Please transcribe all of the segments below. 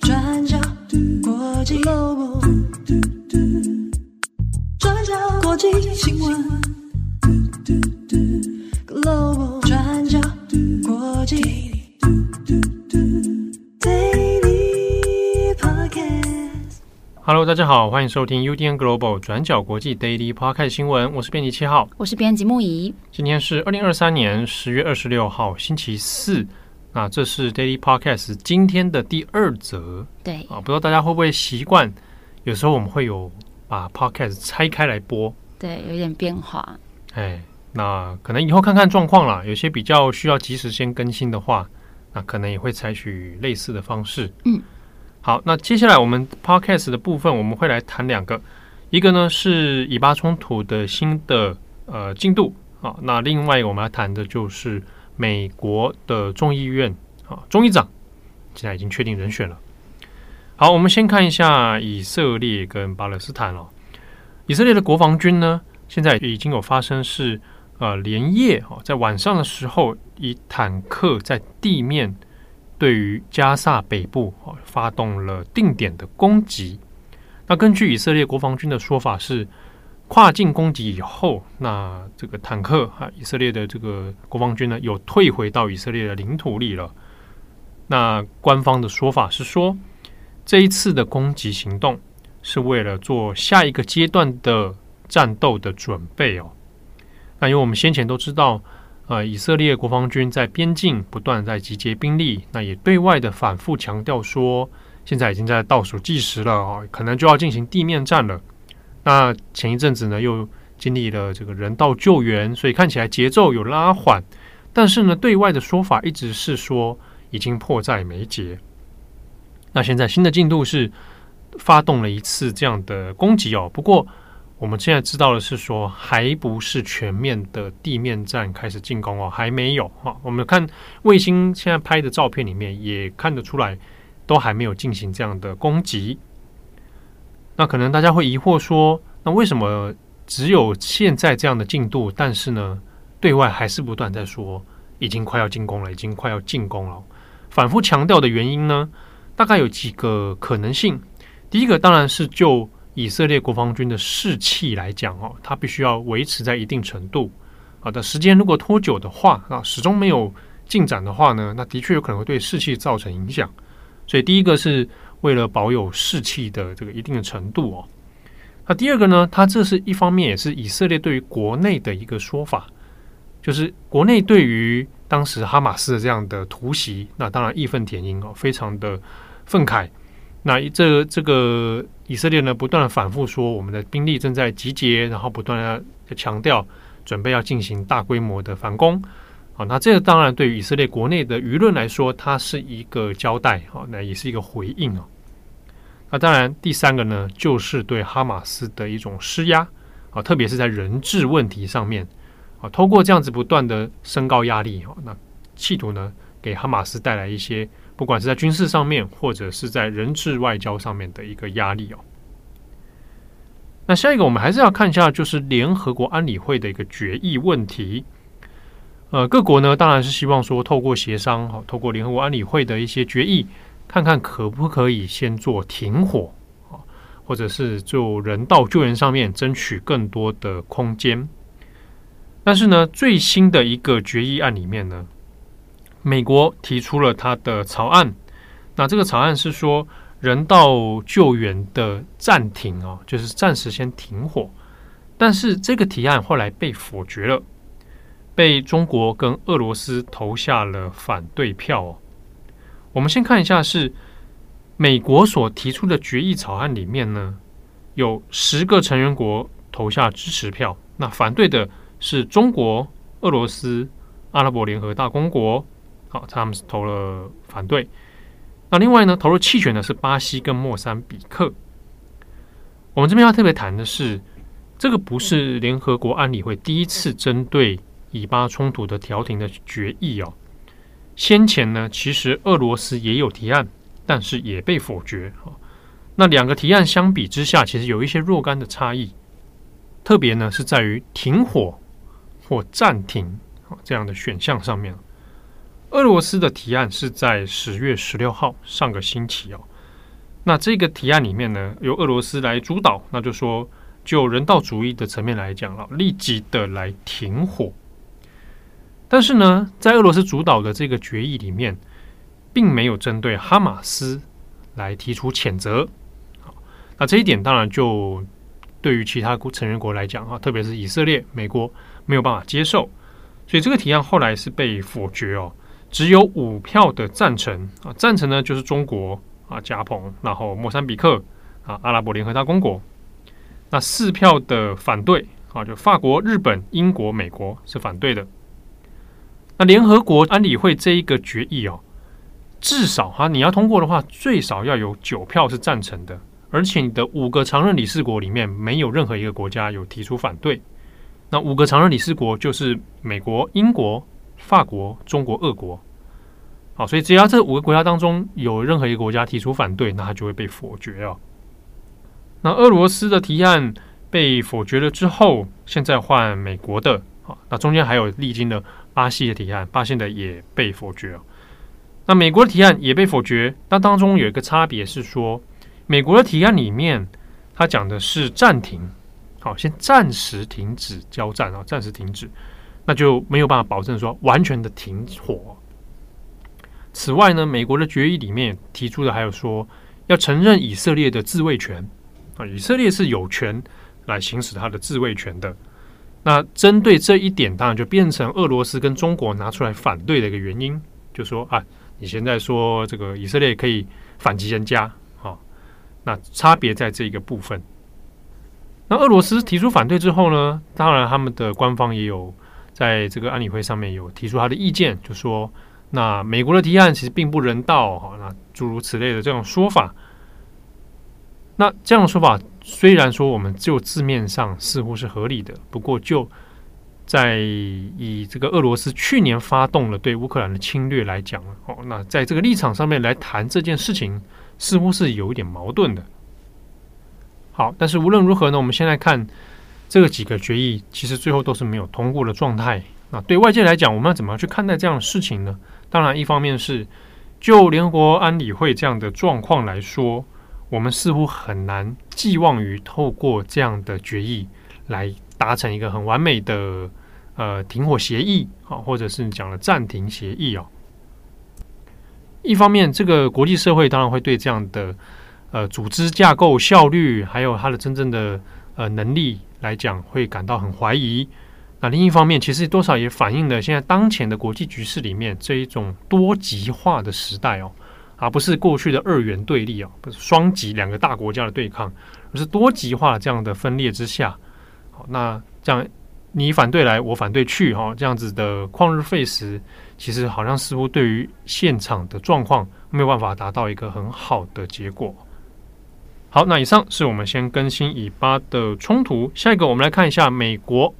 转角国际 Global，转角国际新闻 Global，转角国际 Daily Podcast。Hello，大家好，欢迎收听 UDN Global 转角国际 Daily Podcast 新闻，我是编辑七号，我是编辑木仪。今天是二零二三年十月二十六号，星期四。那这是 Daily Podcast 今天的第二则，对啊，不知道大家会不会习惯，有时候我们会有把 Podcast 拆开来播，对，有点变化。哎，那可能以后看看状况啦，有些比较需要及时先更新的话，那可能也会采取类似的方式。嗯，好，那接下来我们 Podcast 的部分，我们会来谈两个，一个呢是以巴冲突的新的呃进度啊，那另外一个我们要谈的就是。美国的众议院啊，众议长现在已经确定人选了。好，我们先看一下以色列跟巴勒斯坦哦。以色列的国防军呢，现在已经有发生是呃连夜哦，在晚上的时候以坦克在地面对于加萨北部哦发动了定点的攻击。那根据以色列国防军的说法是。跨境攻击以后，那这个坦克啊，以色列的这个国防军呢，有退回到以色列的领土里了。那官方的说法是说，这一次的攻击行动是为了做下一个阶段的战斗的准备哦。那因为我们先前都知道，呃，以色列国防军在边境不断在集结兵力，那也对外的反复强调说，现在已经在倒数计时了哦，可能就要进行地面战了。那前一阵子呢，又经历了这个人道救援，所以看起来节奏有拉缓。但是呢，对外的说法一直是说已经迫在眉睫。那现在新的进度是发动了一次这样的攻击哦。不过我们现在知道的是说，还不是全面的地面战开始进攻哦，还没有哈。我们看卫星现在拍的照片里面也看得出来，都还没有进行这样的攻击。那可能大家会疑惑说，那为什么只有现在这样的进度，但是呢，对外还是不断在说已经快要进攻了，已经快要进攻了。反复强调的原因呢，大概有几个可能性。第一个当然是就以色列国防军的士气来讲哦，它必须要维持在一定程度。好的时间如果拖久的话，啊，始终没有进展的话呢，那的确有可能会对士气造成影响。所以第一个是。为了保有士气的这个一定的程度哦，那第二个呢，它这是一方面，也是以色列对于国内的一个说法，就是国内对于当时哈马斯的这样的突袭，那当然义愤填膺哦，非常的愤慨。那这、这个以色列呢，不断的反复说，我们的兵力正在集结，然后不断的强调准备要进行大规模的反攻。好，那这个当然对于以色列国内的舆论来说，它是一个交代，好，那也是一个回应啊。那当然，第三个呢，就是对哈马斯的一种施压啊，特别是在人质问题上面啊，透过这样子不断的升高压力，哈，那企图呢，给哈马斯带来一些，不管是在军事上面，或者是在人质外交上面的一个压力哦。那下一个，我们还是要看一下，就是联合国安理会的一个决议问题。呃，各国呢，当然是希望说，透过协商，哈，透过联合国安理会的一些决议，看看可不可以先做停火，啊，或者是就人道救援上面争取更多的空间。但是呢，最新的一个决议案里面呢，美国提出了他的草案，那这个草案是说人道救援的暂停啊，就是暂时先停火，但是这个提案后来被否决了。被中国跟俄罗斯投下了反对票哦。我们先看一下，是美国所提出的决议草案里面呢，有十个成员国投下支持票，那反对的是中国、俄罗斯、阿拉伯联合大公国，好，他们是投了反对。那另外呢，投了弃权的是巴西跟莫桑比克。我们这边要特别谈的是，这个不是联合国安理会第一次针对。以巴冲突的调停的决议哦，先前呢，其实俄罗斯也有提案，但是也被否决。那两个提案相比之下，其实有一些若干的差异，特别呢是在于停火或暂停这样的选项上面。俄罗斯的提案是在十月十六号，上个星期哦。那这个提案里面呢，由俄罗斯来主导，那就说就人道主义的层面来讲啊，立即的来停火。但是呢，在俄罗斯主导的这个决议里面，并没有针对哈马斯来提出谴责。那这一点当然就对于其他成员国来讲啊，特别是以色列、美国没有办法接受，所以这个提案后来是被否决哦，只有五票的赞成啊，赞成呢就是中国。啊，加蓬，然后莫桑比克啊，阿拉伯联合大公国，那四票的反对啊，就法国、日本、英国、美国是反对的。那联合国安理会这一个决议哦，至少哈、你要通过的话，最少要有九票是赞成的，而且你的五个常任理事国里面没有任何一个国家有提出反对。那五个常任理事国就是美国、英国、法国、中国、俄国。好，所以只要这五个国家当中有任何一个国家提出反对，那它就会被否决哦。那俄罗斯的提案被否决了之后，现在换美国的，好，那中间还有历经了巴西的提案，巴西的也被否决哦。那美国的提案也被否决，那当中有一个差别是说，美国的提案里面它讲的是暂停，好，先暂时停止交战啊，暂时停止，那就没有办法保证说完全的停火。此外呢，美国的决议里面提出的还有说，要承认以色列的自卫权啊，以色列是有权来行使他的自卫权的。那针对这一点，当然就变成俄罗斯跟中国拿出来反对的一个原因，就说啊，你现在说这个以色列可以反击人家啊，那差别在这一个部分。那俄罗斯提出反对之后呢，当然他们的官方也有在这个安理会上面有提出他的意见，就说。那美国的提案其实并不人道哈，那诸如此类的这种说法，那这样的说法虽然说我们就字面上似乎是合理的，不过就在以这个俄罗斯去年发动了对乌克兰的侵略来讲哦，那在这个立场上面来谈这件事情，似乎是有一点矛盾的。好，但是无论如何呢，我们先来看这几个决议，其实最后都是没有通过的状态。那对外界来讲，我们要怎么样去看待这样的事情呢？当然，一方面是就联合国安理会这样的状况来说，我们似乎很难寄望于透过这样的决议来达成一个很完美的呃停火协议啊，或者是讲了暂停协议哦。一方面，这个国际社会当然会对这样的呃组织架构效率，还有它的真正的呃能力来讲，会感到很怀疑。那另一方面，其实多少也反映了现在当前的国际局势里面这一种多极化的时代哦，而不是过去的二元对立啊，不是双极两个大国家的对抗，而是多极化这样的分裂之下。好，那这样你反对来，我反对去，哈，这样子的旷日费时，其实好像似乎对于现场的状况没有办法达到一个很好的结果。好，那以上是我们先更新以巴的冲突，下一个我们来看一下美国。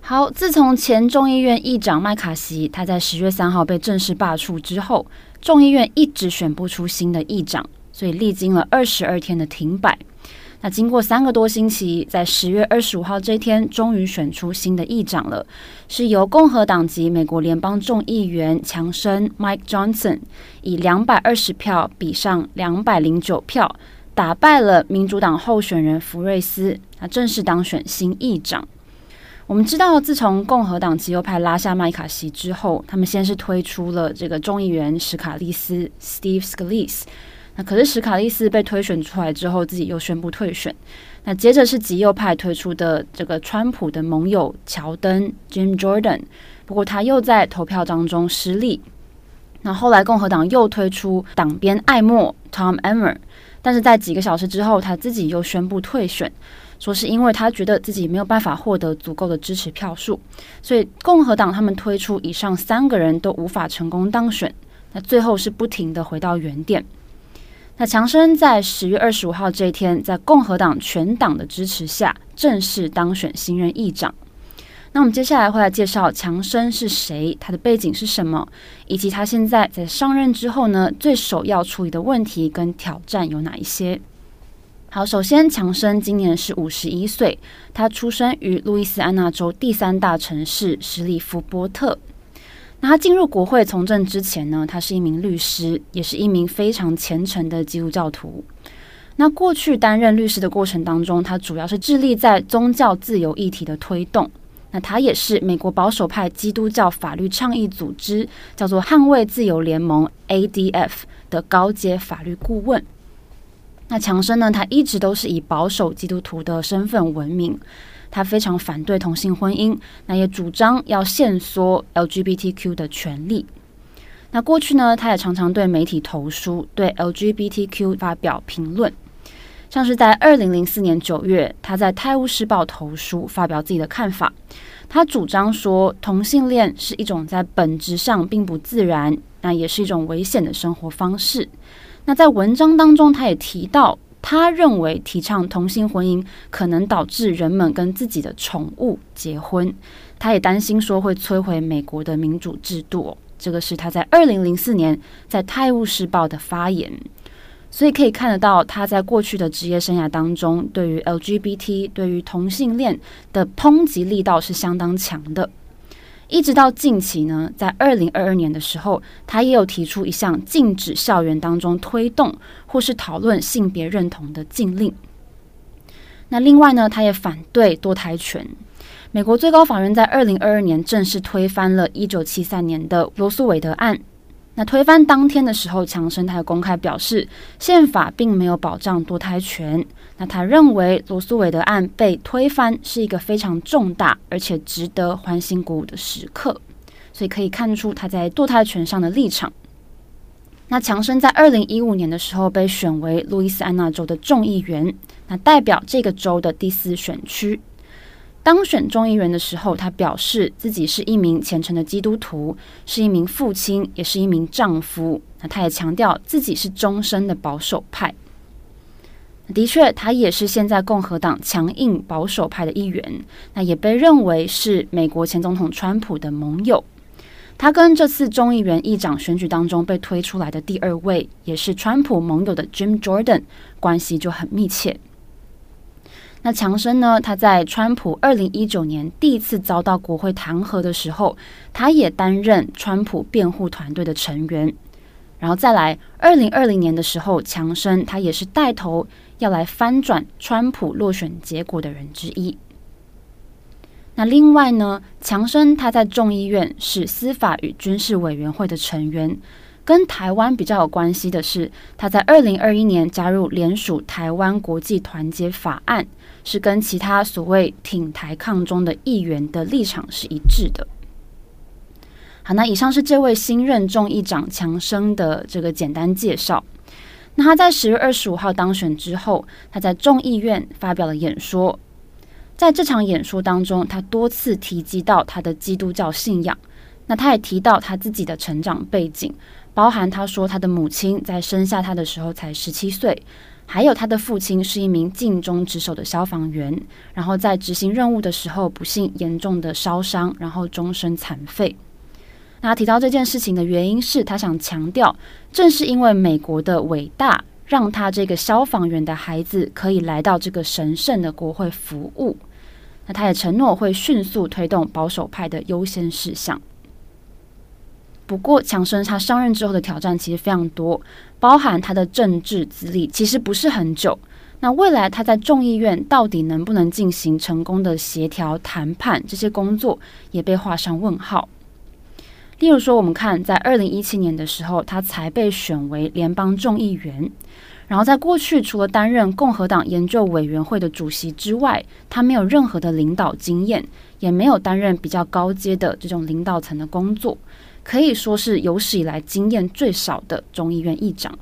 好，自从前众议院议长麦卡锡他在十月三号被正式罢黜之后，众议院一直选不出新的议长，所以历经了二十二天的停摆。那经过三个多星期，在十月二十五号这天，终于选出新的议长了，是由共和党籍美国联邦众议员强生 Mike Johnson 以两百二十票比上两百零九票，打败了民主党候选人福瑞斯，他正式当选新议长。我们知道，自从共和党极右派拉下麦卡锡之后，他们先是推出了这个众议员史卡利斯 （Steve Scalise）。那可是史卡利斯被推选出来之后，自己又宣布退选。那接着是极右派推出的这个川普的盟友乔登 （Jim Jordan），不过他又在投票当中失利。那后来共和党又推出党鞭艾默 （Tom Emmer），但是在几个小时之后，他自己又宣布退选。说是因为他觉得自己没有办法获得足够的支持票数，所以共和党他们推出以上三个人都无法成功当选，那最后是不停的回到原点。那强生在十月二十五号这一天，在共和党全党的支持下正式当选新任议长。那我们接下来会来介绍强生是谁，他的背景是什么，以及他现在在上任之后呢，最首要处理的问题跟挑战有哪一些？好，首先，强生今年是五十一岁，他出生于路易斯安那州第三大城市史里夫波特。那他进入国会从政之前呢，他是一名律师，也是一名非常虔诚的基督教徒。那过去担任律师的过程当中，他主要是致力在宗教自由议题的推动。那他也是美国保守派基督教法律倡议组织叫做捍卫自由联盟 （ADF） 的高阶法律顾问。那强生呢，他一直都是以保守基督徒的身份闻名。他非常反对同性婚姻，那也主张要限缩 LGBTQ 的权利。那过去呢，他也常常对媒体投书，对 LGBTQ 发表评论。像是在二零零四年九月，他在《泰晤士报》投书，发表自己的看法。他主张说，同性恋是一种在本质上并不自然，那也是一种危险的生活方式。那在文章当中，他也提到。他认为提倡同性婚姻可能导致人们跟自己的宠物结婚，他也担心说会摧毁美国的民主制度。这个是他在二零零四年在《泰晤士报》的发言，所以可以看得到他在过去的职业生涯当中，对于 LGBT、对于同性恋的抨击力道是相当强的。一直到近期呢，在二零二二年的时候，他也有提出一项禁止校园当中推动或是讨论性别认同的禁令。那另外呢，他也反对堕胎权。美国最高法院在二零二二年正式推翻了一九七三年的罗诉韦德案。那推翻当天的时候，强生他公开表示，宪法并没有保障堕胎权。那他认为罗诉韦德案被推翻是一个非常重大而且值得欢欣鼓舞的时刻，所以可以看出他在堕胎权上的立场。那强生在二零一五年的时候被选为路易斯安那州的众议员，那代表这个州的第四选区。当选众议员的时候，他表示自己是一名虔诚的基督徒，是一名父亲，也是一名丈夫。那他也强调自己是终身的保守派。的确，他也是现在共和党强硬保守派的一员。那也被认为是美国前总统川普的盟友。他跟这次众议员议长选举当中被推出来的第二位，也是川普盟友的 Jim Jordan 关系就很密切。那强生呢？他在川普二零一九年第一次遭到国会弹劾的时候，他也担任川普辩护团队的成员。然后再来二零二零年的时候，强生他也是带头要来翻转川普落选结果的人之一。那另外呢，强生他在众议院是司法与军事委员会的成员。跟台湾比较有关系的是，他在二零二一年加入联署台湾国际团结法案，是跟其他所谓挺台抗中的议员的立场是一致的。好，那以上是这位新任众议长强生的这个简单介绍。那他在十月二十五号当选之后，他在众议院发表了演说，在这场演说当中，他多次提及到他的基督教信仰。那他也提到他自己的成长背景。包含他说，他的母亲在生下他的时候才十七岁，还有他的父亲是一名尽忠职守的消防员，然后在执行任务的时候不幸严重的烧伤，然后终身残废。那提到这件事情的原因是他想强调，正是因为美国的伟大，让他这个消防员的孩子可以来到这个神圣的国会服务。那他也承诺会迅速推动保守派的优先事项。不过，强生他上任之后的挑战其实非常多，包含他的政治资历其实不是很久。那未来他在众议院到底能不能进行成功的协调谈判，这些工作也被画上问号。例如说，我们看在二零一七年的时候，他才被选为联邦众议员，然后在过去除了担任共和党研究委员会的主席之外，他没有任何的领导经验，也没有担任比较高阶的这种领导层的工作。可以说是有史以来经验最少的众议院议长。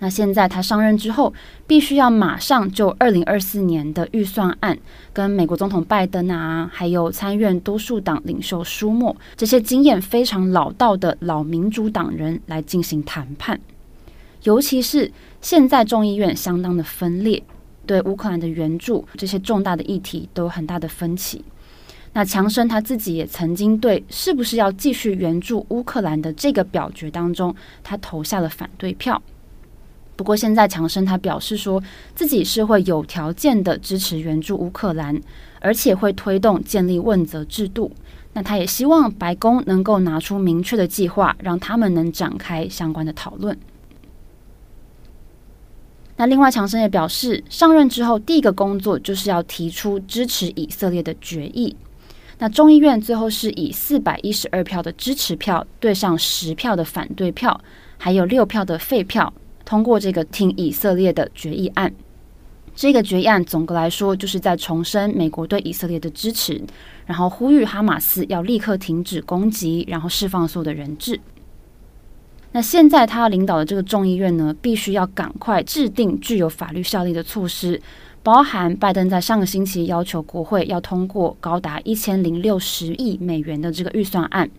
那现在他上任之后，必须要马上就二零二四年的预算案，跟美国总统拜登啊，还有参院多数党领袖舒默这些经验非常老道的老民主党人来进行谈判。尤其是现在众议院相当的分裂，对乌克兰的援助这些重大的议题都有很大的分歧。那强生他自己也曾经对是不是要继续援助乌克兰的这个表决当中，他投下了反对票。不过现在强生他表示说自己是会有条件的支持援助乌克兰，而且会推动建立问责制度。那他也希望白宫能够拿出明确的计划，让他们能展开相关的讨论。那另外，强生也表示，上任之后第一个工作就是要提出支持以色列的决议。那众议院最后是以四百一十二票的支持票对上十票的反对票，还有六票的废票，通过这个挺以色列的决议案。这个决议案总的来说就是在重申美国对以色列的支持，然后呼吁哈马斯要立刻停止攻击，然后释放所有的人质。那现在他领导的这个众议院呢，必须要赶快制定具有法律效力的措施，包含拜登在上个星期要求国会要通过高达一千零六十亿美元的这个预算案，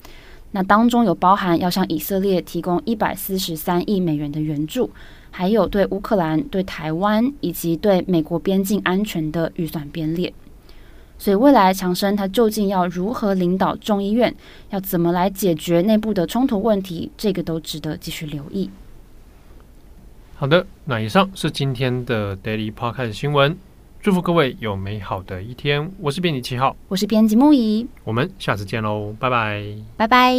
那当中有包含要向以色列提供一百四十三亿美元的援助，还有对乌克兰、对台湾以及对美国边境安全的预算编列。所以未来强生他究竟要如何领导众议院，要怎么来解决内部的冲突问题，这个都值得继续留意。好的，那以上是今天的 Daily Podcast 新闻。祝福各位有美好的一天。我是编辑七号，我是编辑木仪，我们下次见喽，拜拜，拜拜。